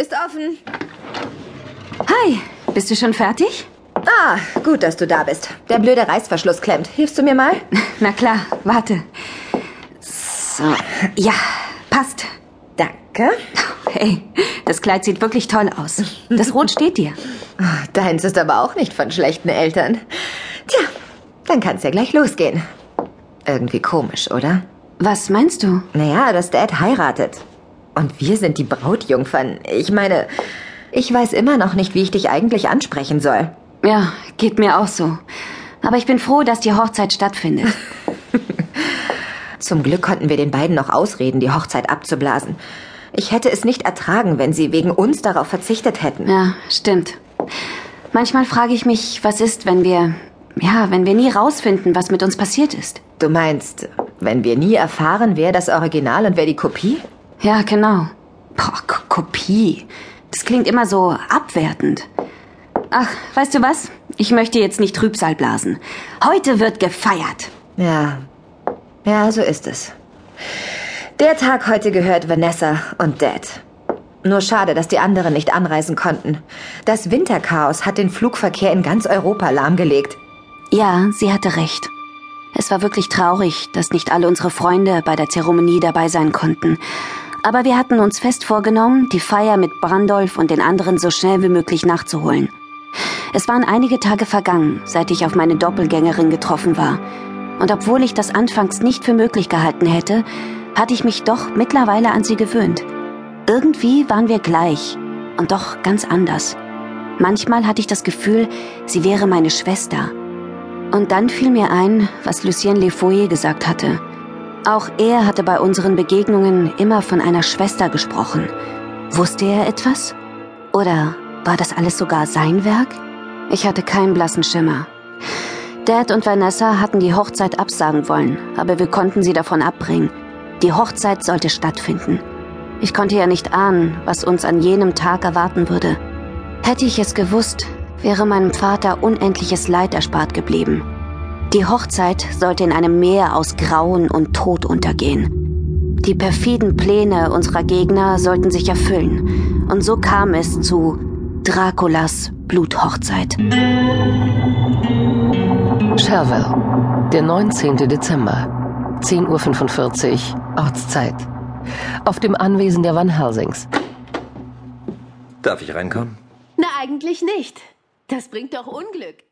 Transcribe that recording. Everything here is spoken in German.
Ist offen. Hi, bist du schon fertig? Ah, gut, dass du da bist. Der blöde Reißverschluss klemmt. Hilfst du mir mal? Na klar, warte. So, ja, passt. Danke. Hey, das Kleid sieht wirklich toll aus. Das Rot steht dir. Ah, Deins ist aber auch nicht von schlechten Eltern. Tja, dann kann's ja gleich losgehen. Irgendwie komisch, oder? Was meinst du? Naja, dass Dad heiratet. Und wir sind die Brautjungfern. Ich meine, ich weiß immer noch nicht, wie ich dich eigentlich ansprechen soll. Ja, geht mir auch so. Aber ich bin froh, dass die Hochzeit stattfindet. Zum Glück konnten wir den beiden noch ausreden, die Hochzeit abzublasen. Ich hätte es nicht ertragen, wenn sie wegen uns darauf verzichtet hätten. Ja, stimmt. Manchmal frage ich mich, was ist, wenn wir, ja, wenn wir nie rausfinden, was mit uns passiert ist. Du meinst, wenn wir nie erfahren, wer das Original und wer die Kopie? Ja, genau. Boah, K Kopie. Das klingt immer so abwertend. Ach, weißt du was? Ich möchte jetzt nicht Trübsal blasen. Heute wird gefeiert. Ja. Ja, so ist es. Der Tag heute gehört Vanessa und Dad. Nur schade, dass die anderen nicht anreisen konnten. Das Winterchaos hat den Flugverkehr in ganz Europa lahmgelegt. Ja, sie hatte recht. Es war wirklich traurig, dass nicht alle unsere Freunde bei der Zeremonie dabei sein konnten. Aber wir hatten uns fest vorgenommen, die Feier mit Brandolf und den anderen so schnell wie möglich nachzuholen. Es waren einige Tage vergangen, seit ich auf meine Doppelgängerin getroffen war. Und obwohl ich das anfangs nicht für möglich gehalten hätte, hatte ich mich doch mittlerweile an sie gewöhnt. Irgendwie waren wir gleich und doch ganz anders. Manchmal hatte ich das Gefühl, sie wäre meine Schwester. Und dann fiel mir ein, was Lucien Lefoyer gesagt hatte. Auch er hatte bei unseren Begegnungen immer von einer Schwester gesprochen. Wusste er etwas? Oder war das alles sogar sein Werk? Ich hatte keinen blassen Schimmer. Dad und Vanessa hatten die Hochzeit absagen wollen, aber wir konnten sie davon abbringen. Die Hochzeit sollte stattfinden. Ich konnte ja nicht ahnen, was uns an jenem Tag erwarten würde. Hätte ich es gewusst, wäre meinem Vater unendliches Leid erspart geblieben. Die Hochzeit sollte in einem Meer aus Grauen und Tod untergehen. Die perfiden Pläne unserer Gegner sollten sich erfüllen. Und so kam es zu Draculas Bluthochzeit. Cherville, der 19. Dezember, 10.45 Uhr, Ortszeit. Auf dem Anwesen der Van Helsings. Darf ich reinkommen? Na, eigentlich nicht. Das bringt doch Unglück.